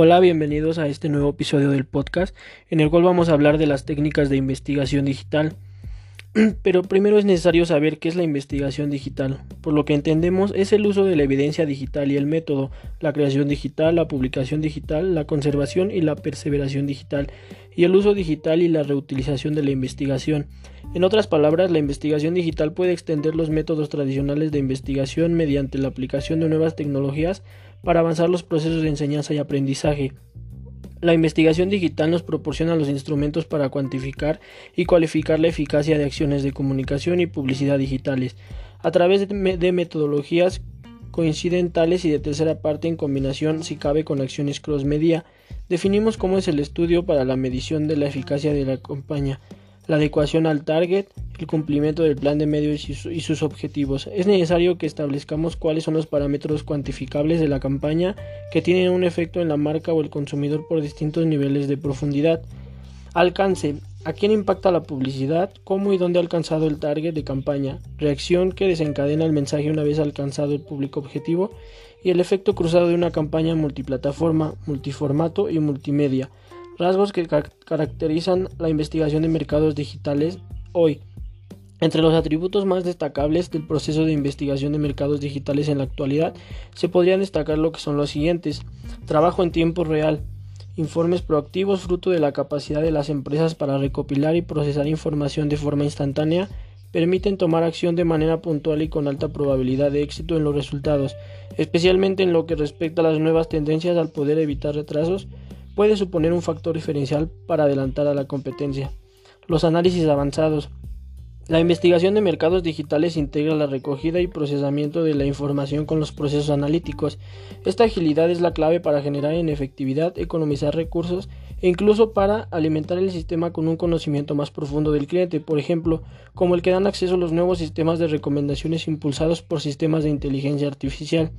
Hola, bienvenidos a este nuevo episodio del podcast en el cual vamos a hablar de las técnicas de investigación digital. Pero primero es necesario saber qué es la investigación digital. Por lo que entendemos es el uso de la evidencia digital y el método, la creación digital, la publicación digital, la conservación y la perseveración digital, y el uso digital y la reutilización de la investigación. En otras palabras, la investigación digital puede extender los métodos tradicionales de investigación mediante la aplicación de nuevas tecnologías para avanzar los procesos de enseñanza y aprendizaje. La investigación digital nos proporciona los instrumentos para cuantificar y cualificar la eficacia de acciones de comunicación y publicidad digitales a través de metodologías coincidentales y de tercera parte en combinación si cabe con acciones cross-media. Definimos cómo es el estudio para la medición de la eficacia de la campaña la adecuación al target, el cumplimiento del plan de medios y, sus objetivos. Es necesario que establezcamos cuáles son los parámetros cuantificables de la campaña que tienen un efecto en la marca o el consumidor por distintos niveles de profundidad. Alcance. ¿A quién impacta la publicidad? ¿Cómo y dónde ha alcanzado el target de campaña? Reacción que desencadena el mensaje una vez alcanzado el público objetivo. Y el efecto cruzado de una campaña multiplataforma, multiformato y multimedia. Rasgos que caracterizan la investigación de mercados digitales hoy. Entre los atributos más destacables del proceso de investigación de mercados digitales en la actualidad se podrían destacar lo que son los siguientes. Trabajo en tiempo real. Informes proactivos fruto de la capacidad de las empresas para recopilar y procesar información de forma instantánea permiten tomar acción de manera puntual y con alta probabilidad de éxito en los resultados, especialmente en lo que respecta a las nuevas tendencias al poder evitar retrasos puede suponer un factor diferencial para adelantar a la competencia. Los análisis avanzados. La investigación de mercados digitales integra la recogida y procesamiento de la información con los procesos analíticos. Esta agilidad es la clave para generar en efectividad, economizar recursos e incluso para alimentar el sistema con un conocimiento más profundo del cliente, por ejemplo, como el que dan acceso a los nuevos sistemas de recomendaciones impulsados por sistemas de inteligencia artificial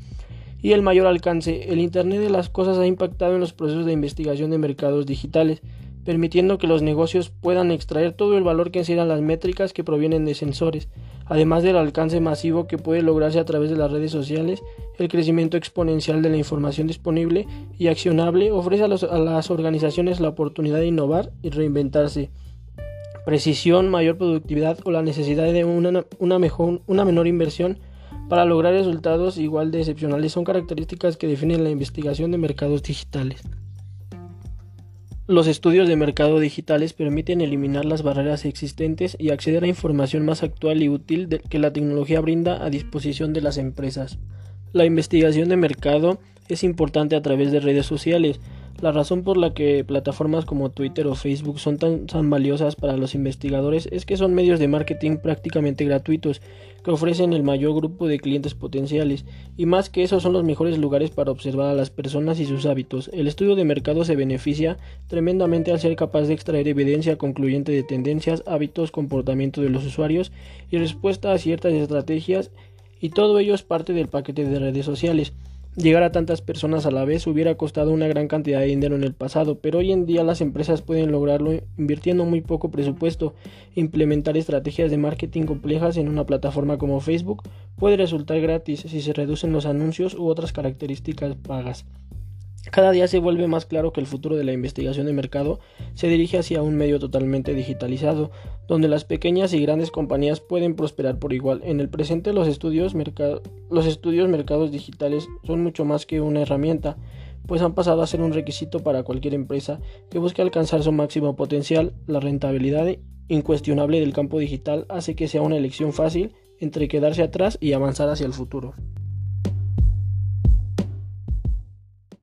y el mayor alcance. El Internet de las Cosas ha impactado en los procesos de investigación de mercados digitales, permitiendo que los negocios puedan extraer todo el valor que encierran las métricas que provienen de sensores, además del alcance masivo que puede lograrse a través de las redes sociales, el crecimiento exponencial de la información disponible y accionable ofrece a, las organizaciones la oportunidad de innovar y reinventarse. Precisión, mayor productividad o la necesidad de una, una, mejor, una menor inversión para lograr resultados igual de excepcionales son características que definen la investigación de mercados digitales. Los estudios de mercado digitales permiten eliminar las barreras existentes y acceder a información más actual y útil que la tecnología brinda a disposición de las empresas. La investigación de mercado es importante a través de redes sociales, la razón por la que plataformas como Twitter o Facebook son tan, valiosas para los investigadores es que son medios de marketing prácticamente gratuitos que ofrecen el mayor grupo de clientes potenciales y más que eso son los mejores lugares para observar a las personas y sus hábitos. El estudio de mercado se beneficia tremendamente al ser capaz de extraer evidencia concluyente de tendencias, hábitos, comportamiento de los usuarios y respuesta a ciertas estrategias y todo ello es parte del paquete de redes sociales. Llegar a tantas personas a la vez hubiera costado una gran cantidad de dinero en el pasado, pero hoy en día las empresas pueden lograrlo invirtiendo muy poco presupuesto. Implementar estrategias de marketing complejas en una plataforma como Facebook puede resultar gratis si se reducen los anuncios u otras características pagas. Cada día se vuelve más claro que el futuro de la investigación de mercado se dirige hacia un medio totalmente digitalizado, donde las pequeñas y grandes compañías pueden prosperar por igual. En el presente los estudios, mercados digitales son mucho más que una herramienta, pues han pasado a ser un requisito para cualquier empresa que busque alcanzar su máximo potencial. La rentabilidad incuestionable del campo digital hace que sea una elección fácil entre quedarse atrás y avanzar hacia el futuro.